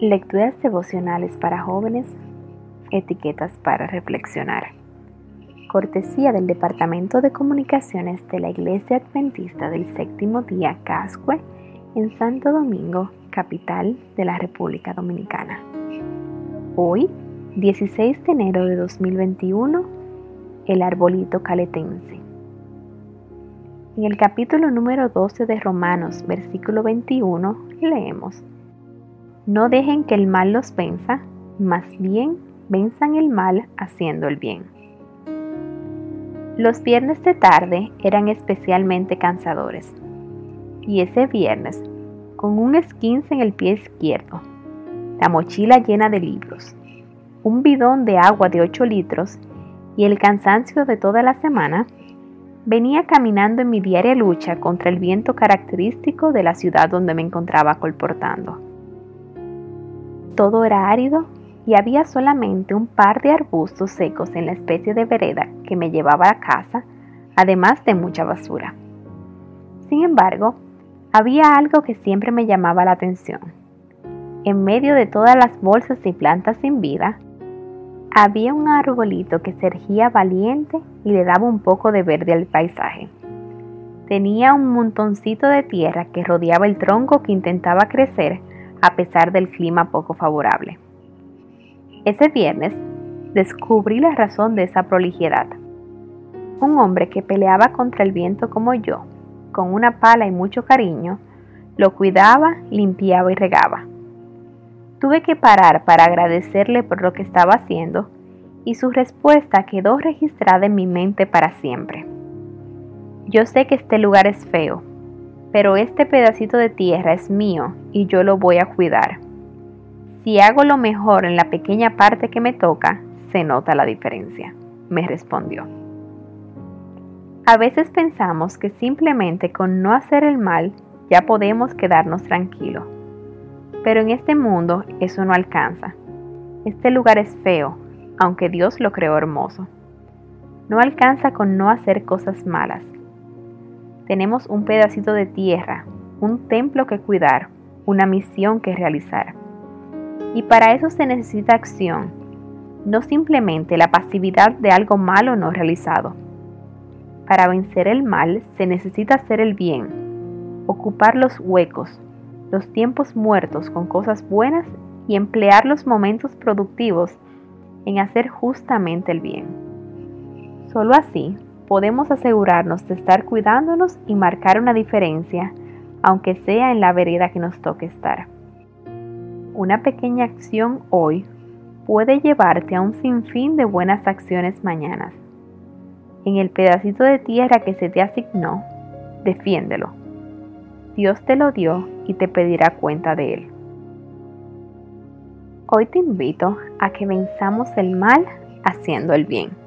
Lecturas devocionales para jóvenes, etiquetas para reflexionar. Cortesía del Departamento de Comunicaciones de la Iglesia Adventista del Séptimo Día Cascue en Santo Domingo, capital de la República Dominicana. Hoy, 16 de enero de 2021, el arbolito caletense. En el capítulo número 12 de Romanos, versículo 21, leemos no dejen que el mal los venza, más bien venzan el mal haciendo el bien. Los viernes de tarde eran especialmente cansadores. Y ese viernes, con un esquince en el pie izquierdo, la mochila llena de libros, un bidón de agua de 8 litros y el cansancio de toda la semana, venía caminando en mi diaria lucha contra el viento característico de la ciudad donde me encontraba colportando. Todo era árido y había solamente un par de arbustos secos en la especie de vereda que me llevaba a casa, además de mucha basura. Sin embargo, había algo que siempre me llamaba la atención. En medio de todas las bolsas y plantas sin vida, había un arbolito que se valiente y le daba un poco de verde al paisaje. Tenía un montoncito de tierra que rodeaba el tronco que intentaba crecer a pesar del clima poco favorable. Ese viernes descubrí la razón de esa prolijidad. Un hombre que peleaba contra el viento como yo, con una pala y mucho cariño, lo cuidaba, limpiaba y regaba. Tuve que parar para agradecerle por lo que estaba haciendo y su respuesta quedó registrada en mi mente para siempre. Yo sé que este lugar es feo, pero este pedacito de tierra es mío y yo lo voy a cuidar. Si hago lo mejor en la pequeña parte que me toca, se nota la diferencia, me respondió. A veces pensamos que simplemente con no hacer el mal ya podemos quedarnos tranquilos. Pero en este mundo eso no alcanza. Este lugar es feo, aunque Dios lo creó hermoso. No alcanza con no hacer cosas malas. Tenemos un pedacito de tierra, un templo que cuidar, una misión que realizar. Y para eso se necesita acción, no simplemente la pasividad de algo malo no realizado. Para vencer el mal se necesita hacer el bien, ocupar los huecos, los tiempos muertos con cosas buenas y emplear los momentos productivos en hacer justamente el bien. Solo así podemos asegurarnos de estar cuidándonos y marcar una diferencia, aunque sea en la vereda que nos toque estar. Una pequeña acción hoy puede llevarte a un sinfín de buenas acciones mañanas. En el pedacito de tierra que se te asignó, defiéndelo. Dios te lo dio y te pedirá cuenta de él. Hoy te invito a que venzamos el mal haciendo el bien.